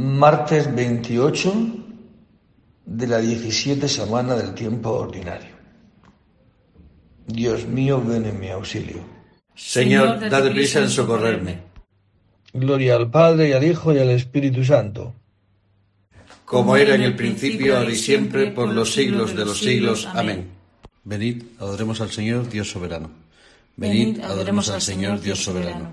Martes 28 de la 17 semana del tiempo ordinario. Dios mío, ven en mi auxilio. Señor, dad prisa en socorrerme. Gloria al Padre y al Hijo y al Espíritu Santo. Como era en el principio, ahora y siempre, por los siglos de los siglos. Amén. Venid, adoremos al Señor, Dios soberano. Venid, adoremos al Señor, Dios soberano.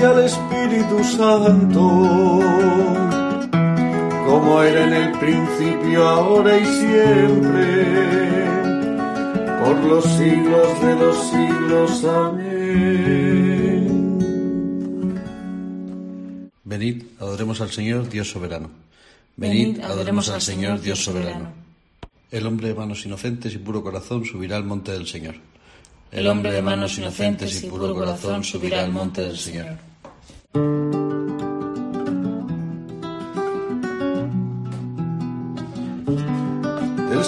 y al Espíritu Santo, como era en el principio, ahora y siempre por los siglos de los siglos. Amén. Venid, adoremos al Señor, Dios soberano. Venid, adoremos al Señor, Dios soberano. El hombre de manos inocentes y puro corazón subirá al monte del Señor. El hombre de manos inocentes y puro corazón subirá al monte del Señor.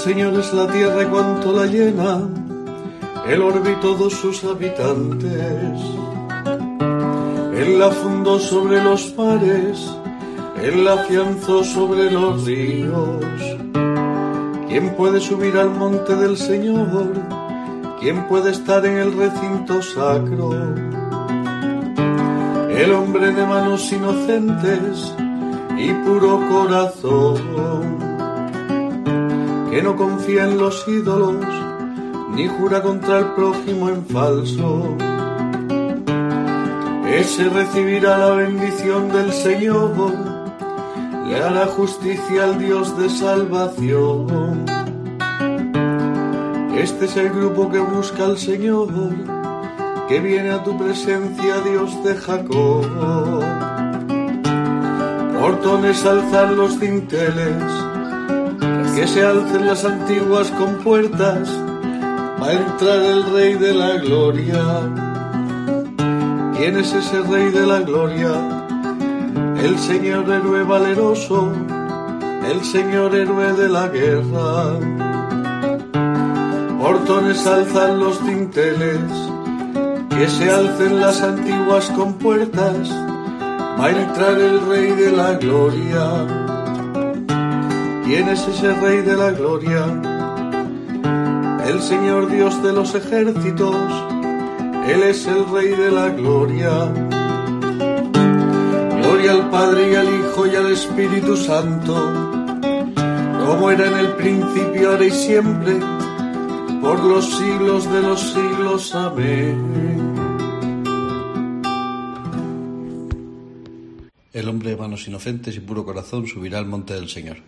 Señor es la tierra y cuanto la llena, el orbe todos sus habitantes. Él la fundó sobre los mares, Él la afianzó sobre los ríos. ¿Quién puede subir al monte del Señor? ¿Quién puede estar en el recinto sacro? El hombre de manos inocentes y puro corazón que no confía en los ídolos, ni jura contra el prójimo en falso. Ese recibirá la bendición del Señor, le hará justicia al Dios de salvación. Este es el grupo que busca al Señor, que viene a tu presencia, Dios de Jacob. Portones alzar los dinteles, que se alcen las antiguas compuertas, va a entrar el Rey de la Gloria. ¿Quién es ese Rey de la Gloria? El Señor héroe valeroso, el Señor héroe de la guerra. Portones alzan los tinteles, que se alcen las antiguas compuertas, va a entrar el Rey de la Gloria. ¿Quién es ese Rey de la Gloria? El Señor Dios de los ejércitos, Él es el Rey de la Gloria. Gloria al Padre y al Hijo y al Espíritu Santo, como era en el principio, ahora y siempre, por los siglos de los siglos. Amén. El hombre de manos inocentes y puro corazón subirá al monte del Señor.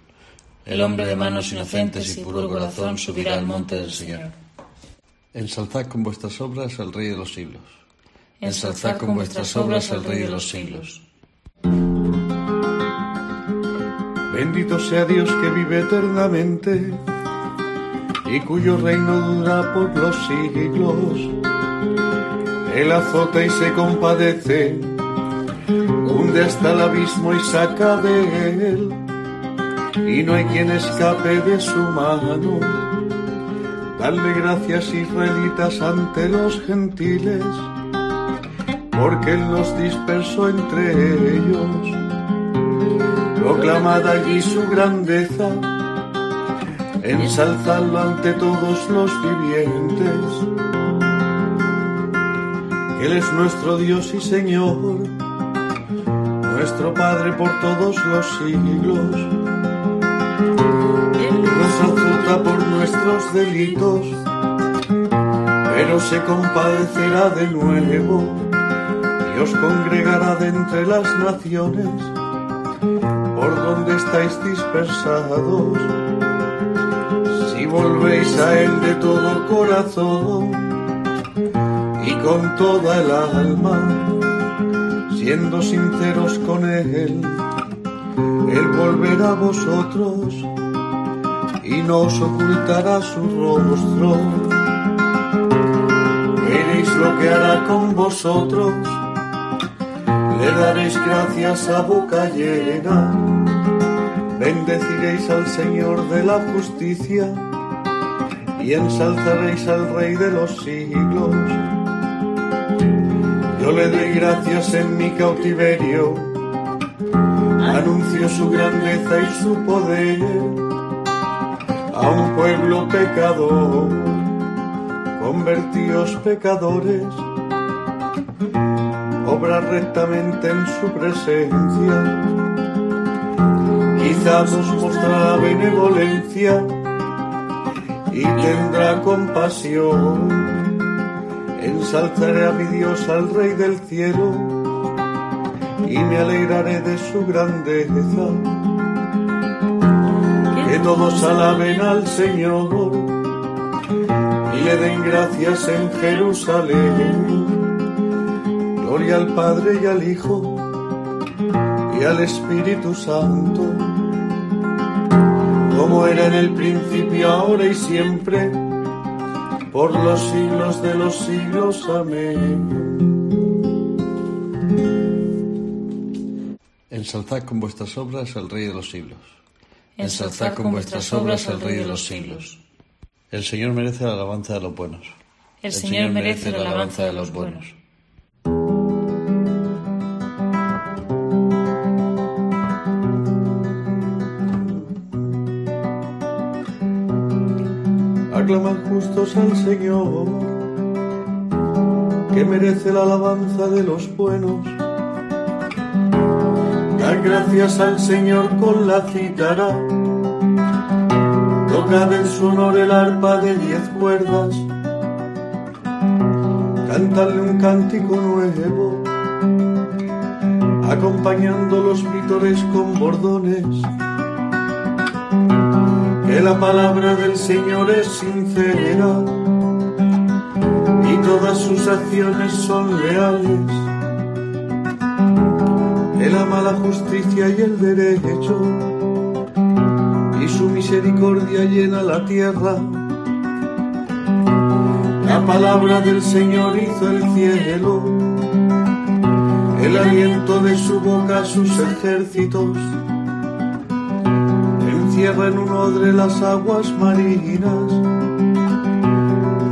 El hombre de manos inocentes y puro corazón subirá al monte del Señor. Ensalzad con vuestras obras al Rey de los siglos. Ensalzad con vuestras obras al Rey de los siglos. Bendito sea Dios que vive eternamente y cuyo reino dura por los siglos. Él azota y se compadece, hunde hasta el abismo y saca de él, y no hay quien escape de su mano. Dale gracias israelitas ante los gentiles, porque Él los dispersó entre ellos proclamad allí su grandeza, ensalzadlo ante todos los vivientes. Él es nuestro Dios y Señor, nuestro Padre por todos los siglos. Nos azota por nuestros delitos, pero se compadecerá de nuevo y os congregará de entre las naciones por donde estáis dispersados. Si volvéis a Él de todo corazón y con toda el alma, siendo sinceros con Él, Él volverá a vosotros y no os ocultará su rostro. Veréis lo que hará con vosotros. Le daréis gracias a boca llena, bendeciréis al Señor de la justicia. Y ensalzaréis al Rey de los siglos. Yo le doy gracias en mi cautiverio, anuncio su grandeza y su poder a un pueblo pecador, convertíos pecadores obra rectamente en su presencia. Quizás nos mostrará benevolencia y tendrá compasión. Ensalzaré a mi Dios, al Rey del cielo, y me alegraré de su grandeza. Todos alaben al Señor y le den gracias en Jerusalén Gloria al Padre y al Hijo y al Espíritu Santo, como era en el principio, ahora y siempre, por los siglos de los siglos. Amén. Ensalzad con vuestras obras al Rey de los siglos. Ensalzad con vuestras obras al Rey de los siglos. El Señor merece la alabanza de los buenos. El Señor merece la alabanza de los buenos. aclaman justos al Señor, que merece la alabanza de los buenos. Gracias al Señor con la cítara, tocad en su honor el arpa de diez cuerdas, cantadle un cántico nuevo, acompañando los vítores con bordones. Que la palabra del Señor es sincera y todas sus acciones son leales. Ama la justicia y el derecho y su misericordia llena la tierra. La palabra del Señor hizo el cielo, el aliento de su boca sus ejércitos encierra en un odre las aguas marinas,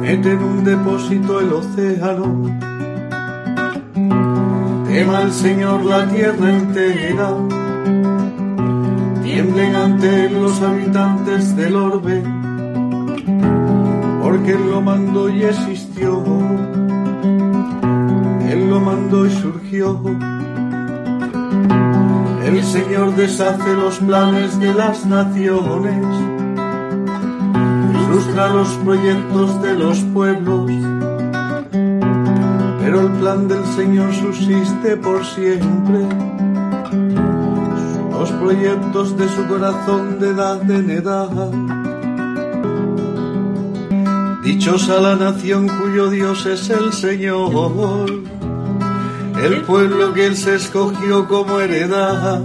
mete en un depósito el océano. Tema al Señor la tierra entera, tiemblen ante los habitantes del orbe, porque él lo mandó y existió, él lo mandó y surgió. El Señor deshace los planes de las naciones, frustra los proyectos de los pueblos, pero el plan del Señor subsiste por siempre. Los proyectos de su corazón de edad en edad. Dichosa la nación cuyo Dios es el Señor, el pueblo que Él se escogió como heredad.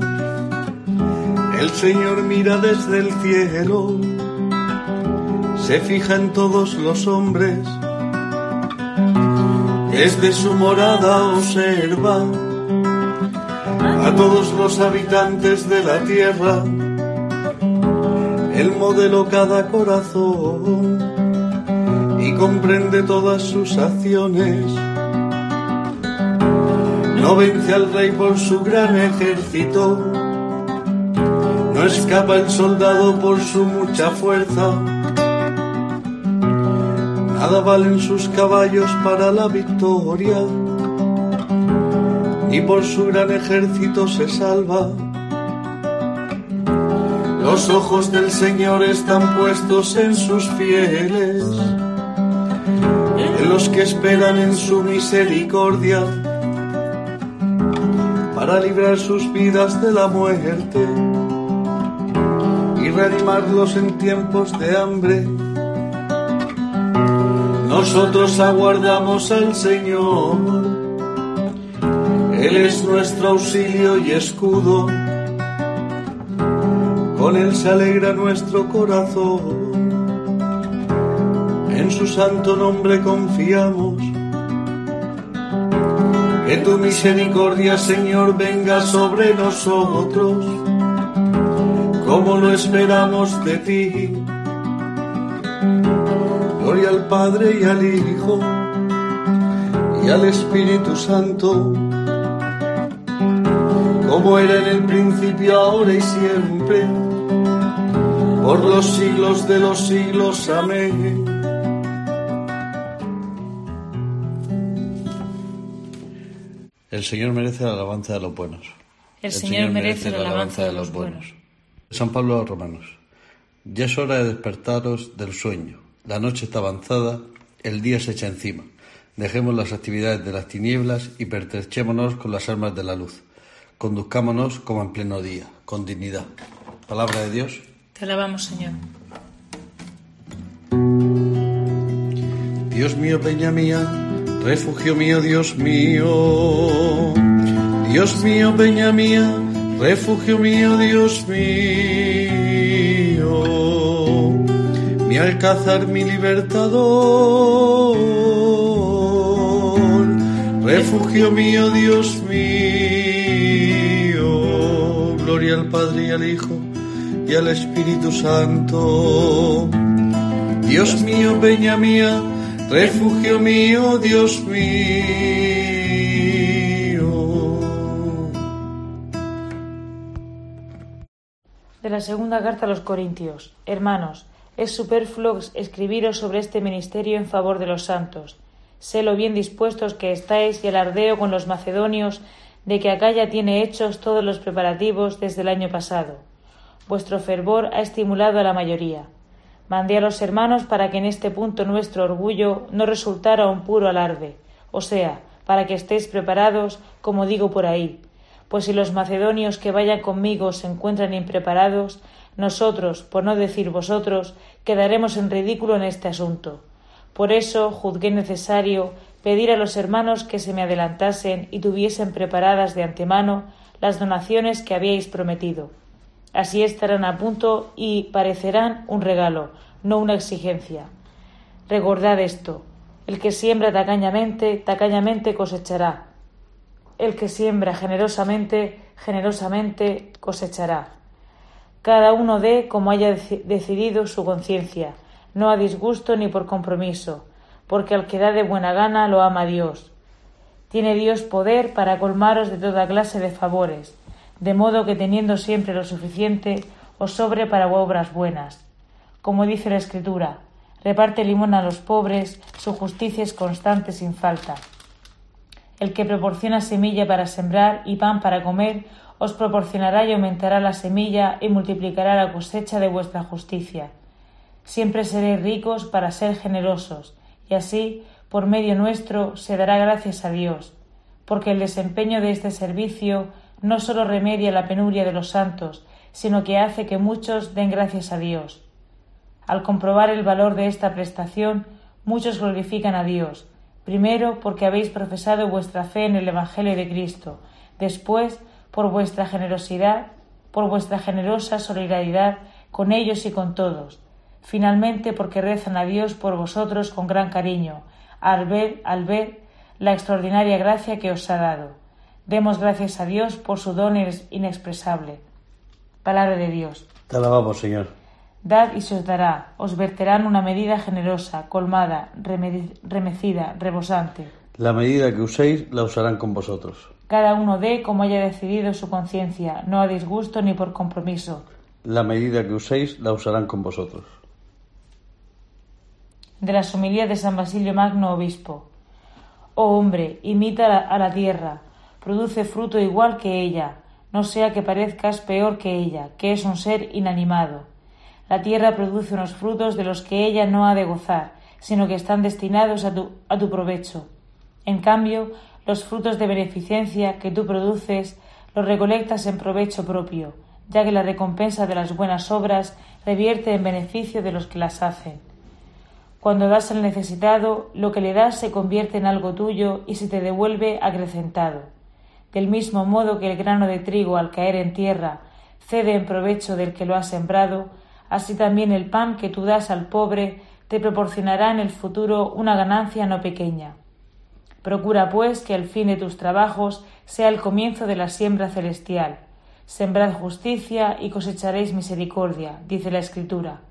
El Señor mira desde el cielo, se fija en todos los hombres, desde su morada observa a todos los habitantes de la tierra. Él modelo cada corazón y comprende todas sus acciones. No vence al rey por su gran ejército, no escapa el soldado por su mucha fuerza. Nada valen sus caballos para la victoria y por su gran ejército se salva. Los ojos del Señor están puestos en sus fieles, en los que esperan en su misericordia, para librar sus vidas de la muerte y reanimarlos en tiempos de hambre. Nosotros aguardamos al Señor él es nuestro auxilio y escudo, con Él se alegra nuestro corazón, en su santo nombre confiamos. Que tu misericordia, Señor, venga sobre nosotros, como lo esperamos de ti. Gloria al Padre y al Hijo y al Espíritu Santo como era en el principio, ahora y siempre, por los siglos de los siglos. Amén. El Señor merece la alabanza de los buenos. El, Señor, merece la alabanza de los buenos. San Pablo a los Romanos. Ya es hora de despertaros del sueño. La noche está avanzada, el día se echa encima. Dejemos las actividades de las tinieblas y pertrechémonos con las armas de la luz. Conduzcámonos como en pleno día, con dignidad. Palabra de Dios. Te alabamos, Señor. Dios mío, peña mía, refugio mío, Dios mío. Dios mío, peña mía, refugio mío, Dios mío. Mi alcázar, mi libertador. Refugio mío, Dios mío gloria al Padre y al Hijo y al Espíritu Santo. Dios mío, peña mía, refugio mío, Dios mío. De la segunda carta a los Corintios. Hermanos, es superfluo escribiros sobre este ministerio en favor de los santos. Sé lo bien dispuestos que estáis y alardeo con los macedonios de que acá ya tiene hechos todos los preparativos desde el año pasado. Vuestro fervor ha estimulado a la mayoría. Mandé a los hermanos para que en este punto nuestro orgullo no resultara un puro alarde, o sea, para que estéis preparados, como digo por ahí, pues si los macedonios que vayan conmigo se encuentran impreparados, nosotros, por no decir vosotros, quedaremos en ridículo en este asunto. Por eso juzgué necesario pedir a los hermanos que se me adelantasen y tuviesen preparadas de antemano las donaciones que habíais prometido. Así estarán a punto y parecerán un regalo, no una exigencia. Recordad esto, el que siembra tacañamente, tacañamente cosechará. El que siembra generosamente, generosamente cosechará. Cada uno dé como haya decidido su conciencia, no a disgusto ni por compromiso, porque al que da de buena gana lo ama Dios. Tiene Dios poder para colmaros de toda clase de favores, de modo que teniendo siempre lo suficiente, os sobre para obras buenas. Como dice la Escritura, reparte limón a los pobres, su justicia es constante sin falta. El que proporciona semilla para sembrar y pan para comer, os proporcionará y aumentará la semilla y multiplicará la cosecha de vuestra justicia. Siempre seréis ricos para ser generosos, y así, por medio nuestro, se dará gracias a Dios, porque el desempeño de este servicio no sólo remedia la penuria de los santos, sino que hace que muchos den gracias a Dios. Al comprobar el valor de esta prestación, muchos glorifican a Dios, primero porque habéis profesado vuestra fe en el Evangelio de Cristo, después por vuestra generosidad, por vuestra generosa solidaridad con ellos y con todos, finalmente porque rezan a Dios por vosotros con gran cariño, al ver, al ver la extraordinaria gracia que os ha dado. Demos gracias a Dios por su don inexpresable. Palabra de Dios. Te alabamos, Señor. Dad y se os dará, os verterán una medida generosa, colmada, remecida, rebosante. La medida que uséis la usarán con vosotros. Cada uno dé como haya decidido su conciencia, no a disgusto ni por compromiso. La medida que uséis la usarán con vosotros. De la homilía de San Basilio Magno, obispo. Oh hombre, imita a la tierra, produce fruto igual que ella, no sea que parezcas peor que ella, que es un ser inanimado la tierra produce unos frutos de los que ella no ha de gozar, sino que están destinados a tu, a tu provecho. En cambio, los frutos de beneficencia que tú produces los recolectas en provecho propio, ya que la recompensa de las buenas obras revierte en beneficio de los que las hacen. Cuando das al necesitado, lo que le das se convierte en algo tuyo y se te devuelve acrecentado. Del mismo modo que el grano de trigo al caer en tierra cede en provecho del que lo ha sembrado, así también el pan que tú das al pobre te proporcionará en el futuro una ganancia no pequeña. Procura, pues, que el fin de tus trabajos sea el comienzo de la siembra celestial. Sembrad justicia y cosecharéis misericordia, dice la Escritura.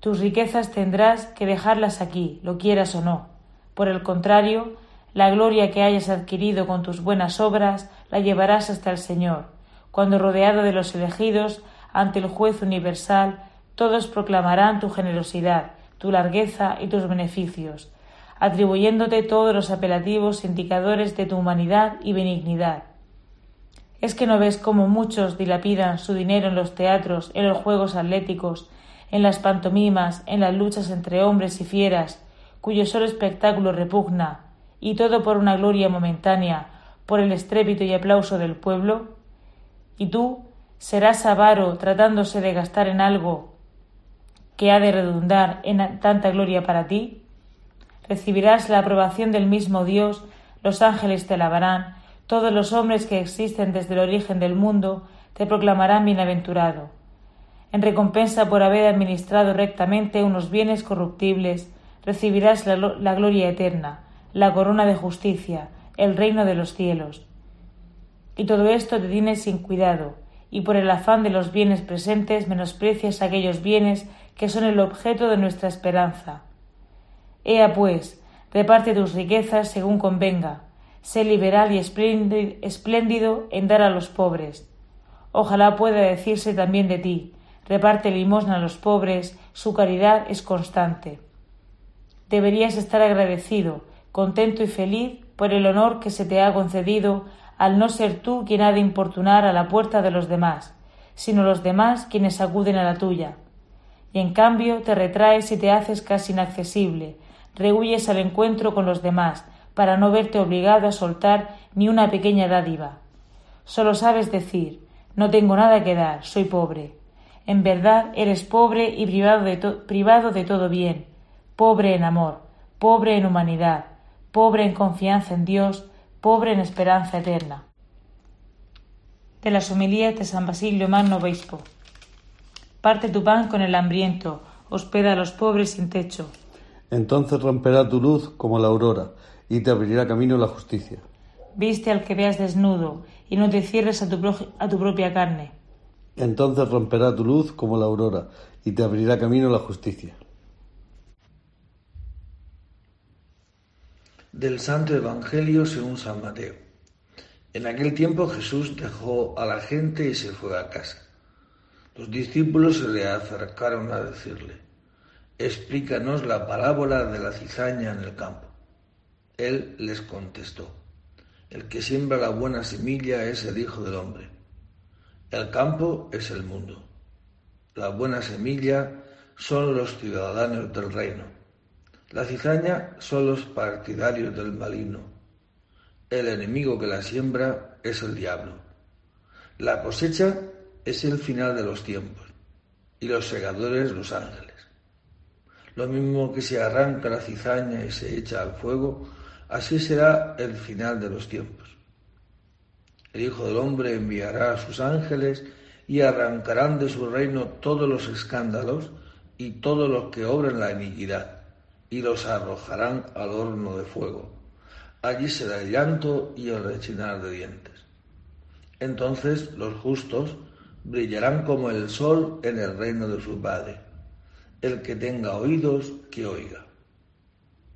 Tus riquezas tendrás que dejarlas aquí, lo quieras o no. Por el contrario, la gloria que hayas adquirido con tus buenas obras la llevarás hasta el Señor, cuando rodeado de los elegidos ante el juez universal, todos proclamarán tu generosidad, tu largueza y tus beneficios, atribuyéndote todos los apelativos indicadores de tu humanidad y benignidad. ¿Es que no ves cómo muchos dilapidan su dinero en los teatros, en los juegos atléticos, en las pantomimas, en las luchas entre hombres y fieras, cuyo solo espectáculo repugna, y todo por una gloria momentánea, por el estrépito y aplauso del pueblo? Y tú, serás avaro tratándose de gastar en algo que ha de redundar en tanta gloria para ti? Recibirás la aprobación del mismo Dios, los ángeles te alabarán, todos los hombres que existen desde el origen del mundo te proclamarán bienaventurado. En recompensa por haber administrado rectamente unos bienes corruptibles, recibirás la, gloria eterna, la corona de justicia, el reino de los cielos. Y todo esto te tienes sin cuidado, y por el afán de los bienes presentes menosprecias aquellos bienes que son el objeto de nuestra esperanza. Ea pues, reparte tus riquezas según convenga, sé liberal y espléndido en dar a los pobres. Ojalá pueda decirse también de ti, reparte limosna a los pobres, su caridad es constante. Deberías estar agradecido, contento y feliz por el honor que se te ha concedido al no ser tú quien ha de importunar a la puerta de los demás, sino los demás quienes acuden a la tuya. Y en cambio te retraes y te haces casi inaccesible, rehuyes al encuentro con los demás, para no verte obligado a soltar ni una pequeña dádiva. Solo sabes decir no tengo nada que dar, soy pobre. En verdad eres pobre y privado de, privado de todo bien, pobre en amor, pobre en humanidad, pobre en confianza en Dios, pobre en esperanza eterna. De las homilías de San Basilio Magno Obispo. Parte tu pan con el hambriento, hospeda a los pobres sin techo. Entonces romperá tu luz como la aurora, y te abrirá camino la justicia. Viste al que veas desnudo, y no te cierres a tu, a tu propia carne. Entonces romperá tu luz como la aurora, y te abrirá camino la justicia. Del Santo Evangelio según San Mateo. En aquel tiempo Jesús dejó a la gente y se fue a casa. Los discípulos se le acercaron a decirle, explícanos la parábola de la cizaña en el campo. Él les contestó, el que siembra la buena semilla es el Hijo del Hombre. El campo es el mundo. La buena semilla son los ciudadanos del reino la cizaña son los partidarios del maligno. El enemigo que la siembra es el diablo. La cosecha es el final de los tiempos y los segadores los ángeles. Lo mismo que se arranca la cizaña y se echa al fuego, así será el final de los tiempos. El Hijo del Hombre enviará a sus ángeles y arrancarán de su reino todos los escándalos y todos los que obren la iniquidad, y los arrojarán al horno de fuego. Allí será el llanto y el rechinar de dientes. Entonces los justos brillarán como el sol en el reino de su Padre. El que tenga oídos, que oiga.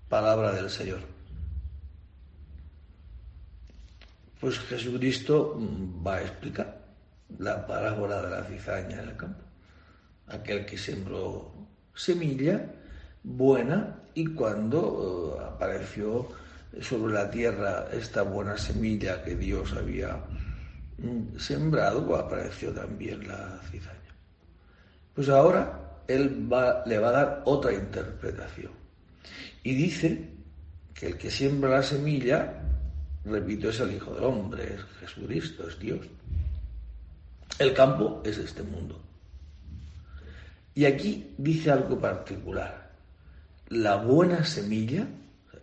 Palabra del Señor. Pues Jesucristo va a explicar la parábola de la cizaña en el campo. Aquel que sembró semilla buena y cuando eh, apareció sobre la tierra esta buena semilla que Dios había mm, sembrado, apareció también la cizaña. Pues ahora él le va a dar otra interpretación. Y dice que el que siembra la semilla, repito, es el Hijo del Hombre, es Jesucristo, es Dios. El campo es este mundo. Y aquí dice algo particular. La buena semilla,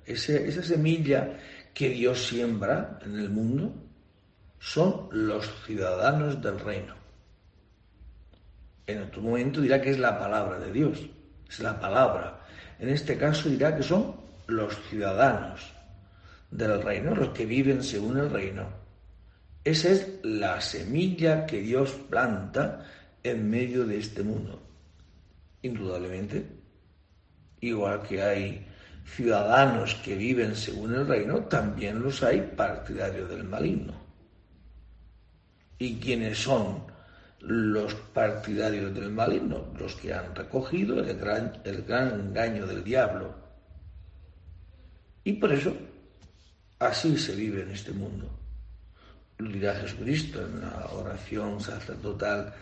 esa semilla que Dios siembra en el mundo, son los ciudadanos del reino. En otro momento dirá que es la palabra de Dios, es la palabra. En este caso dirá que son los ciudadanos del reino, los que viven según el reino. Esa es la semilla que Dios planta en medio de este mundo. Indudablemente, igual que hay ciudadanos que viven según el reino, también los hay partidarios del maligno. ¿Y quiénes son los partidarios del maligno? Los que han recogido el gran, el gran engaño del diablo. Y por eso, así se vive en este mundo lo dirá Jesucristo en la oración sacerdotal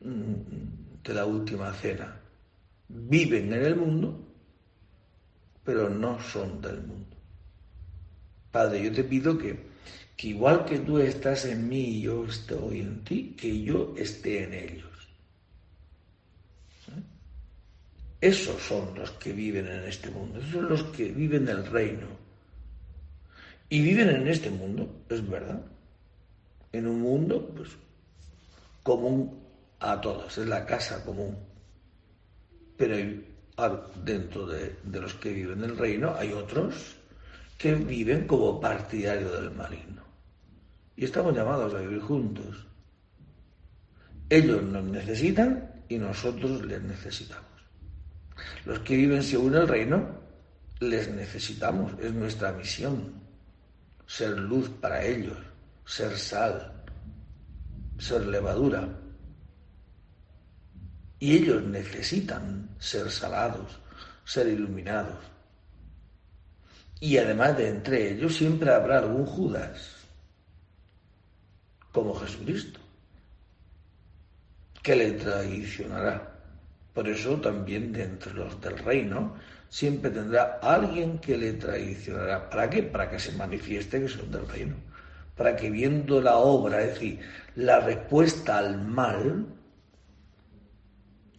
mm, de la última cena. Viven en el mundo, pero no son del mundo. Padre, yo te pido que, que igual que tú estás en mí y yo estoy en ti, que yo esté en ellos. Esos son los que viven en este mundo, esos son los que viven el reino. Y viven en este mundo, es verdad, en un mundo pues, común a todos, es la casa común. Pero dentro de, los que viven en el reino hay otros que viven como partidarios del maligno. Y estamos llamados a vivir juntos. Ellos nos necesitan y nosotros les necesitamos. Los que viven según el reino, les necesitamos, es nuestra misión, ser luz para ellos ser sal, ser levadura. Y ellos necesitan ser salados, ser iluminados. Y además de entre ellos siempre habrá algún Judas, como Jesucristo, que le traicionará. Por eso también de entre los del reino siempre tendrá alguien que le traicionará. ¿Para qué? Para que se manifieste que son del reino para que viendo la obra, es decir, la respuesta al mal,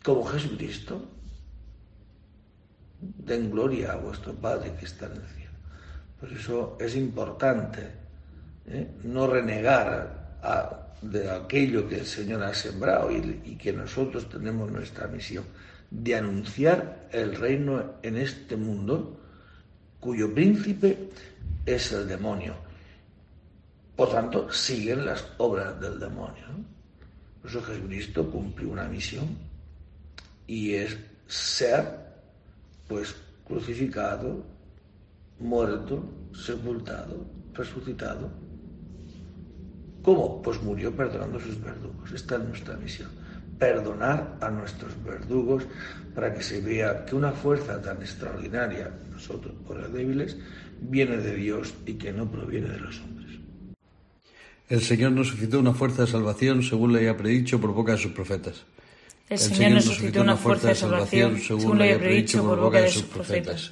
como Jesucristo, den gloria a vuestro Padre que está en el cielo. Por eso es importante ¿eh? no renegar de aquello que el Señor ha sembrado y, que nosotros tenemos nuestra misión de anunciar el reino en este mundo cuyo príncipe es el demonio por tanto, siguen las obras del demonio. Por eso Jesucristo cumplió una misión y es ser, pues, crucificado, muerto, sepultado, resucitado. ¿Cómo? Pues murió perdonando a sus verdugos. Esta es nuestra misión. Perdonar a nuestros verdugos para que se vea que una fuerza tan extraordinaria, nosotros por los débiles, viene de Dios y que no proviene de los hombres. El Señor nos suscitó una fuerza de salvación según le haya predicho por boca de sus profetas. El, Señor nos suscitó una fuerza de salvación según le haya predicho por boca de sus profetas.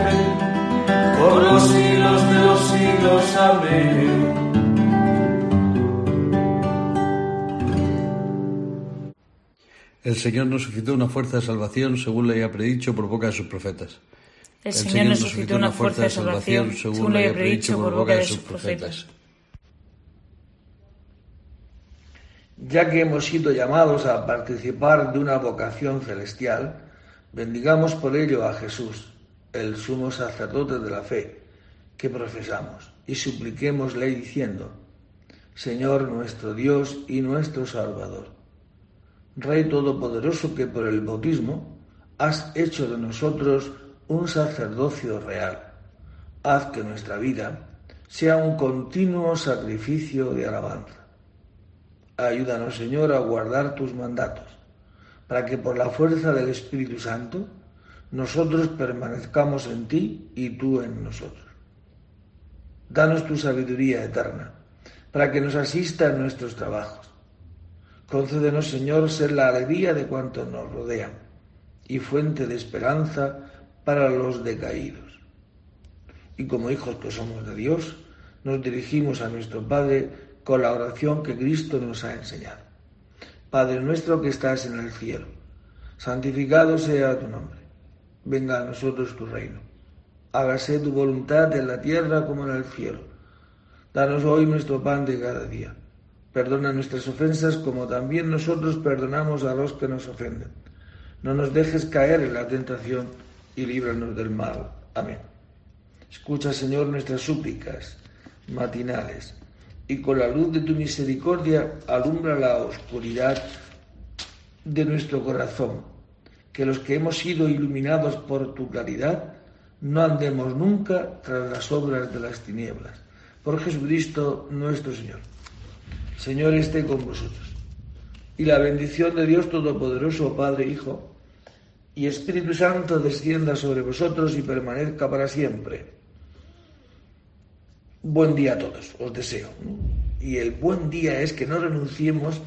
El Señor nos suscitó una fuerza de salvación según le haya predicho por boca de sus profetas. El Señor nos suscitó una fuerza de salvación según le haya predicho por boca de sus profetas. Ya que hemos sido llamados a participar de una vocación celestial, bendigamos por ello a Jesús, el sumo sacerdote de la fe que profesamos, y supliquémosle diciendo, Señor nuestro Dios y nuestro Salvador Rey Todopoderoso, que por el bautismo has hecho de nosotros un sacerdocio real. Haz que nuestra vida sea un continuo sacrificio de alabanza. Ayúdanos, Señor, a guardar tus mandatos, para que por la fuerza del Espíritu Santo nosotros permanezcamos en ti y tú en nosotros. Danos tu sabiduría eterna, para que nos asista en nuestros trabajos Concédenos, Señor, ser la alegría de cuantos nos rodean y fuente de esperanza para los decaídos. Y como hijos que somos de Dios, nos dirigimos a nuestro Padre con la oración que Cristo nos ha enseñado. Padre nuestro que estás en el cielo, santificado sea tu nombre. Venga a nosotros tu reino. Hágase tu voluntad en la tierra como en el cielo. Danos hoy nuestro pan de cada día Perdona nuestras ofensas como también nosotros perdonamos a los que nos ofenden. No nos dejes caer en la tentación y líbranos del mal. Amén. Escucha, Señor, nuestras súplicas matinales y con la luz de tu misericordia alumbra la oscuridad de nuestro corazón. Que los que hemos sido iluminados por tu claridad no andemos nunca tras las obras de las tinieblas. Por Jesucristo nuestro Señor. Señor esté con vosotros. Y la bendición de Dios Todopoderoso, Padre, Hijo y Espíritu Santo descienda sobre vosotros y permanezca para siempre. Buen día a todos, os deseo. Y el buen día es que no renunciemos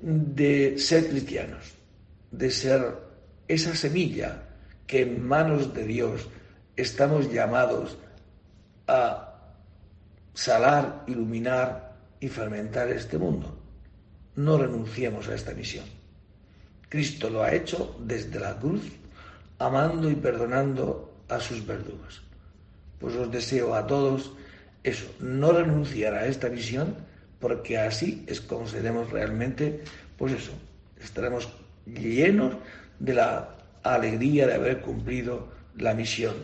de ser cristianos, de ser esa semilla que en manos de Dios estamos llamados a salar, iluminar, y fermentar este mundo. No renunciemos a esta misión. Cristo lo ha hecho desde la cruz, amando y perdonando a sus verdugos. Pues os deseo a todos eso, no renunciar a esta misión, porque así es como seremos realmente, pues eso, estaremos llenos de la alegría de haber cumplido la misión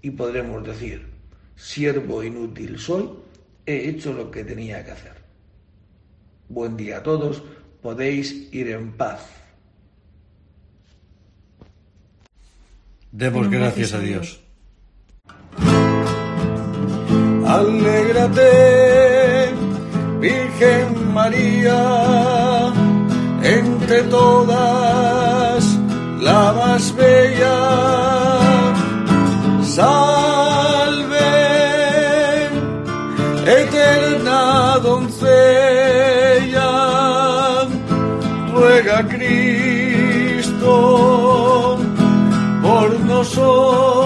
y podremos decir, siervo inútil soy, he hecho lo que tenía que hacer. Buen día a todos, podéis ir en paz. Demos gracias a Dios. Alégrate, Virgen María, entre todas la más bella. Cristo por nosotros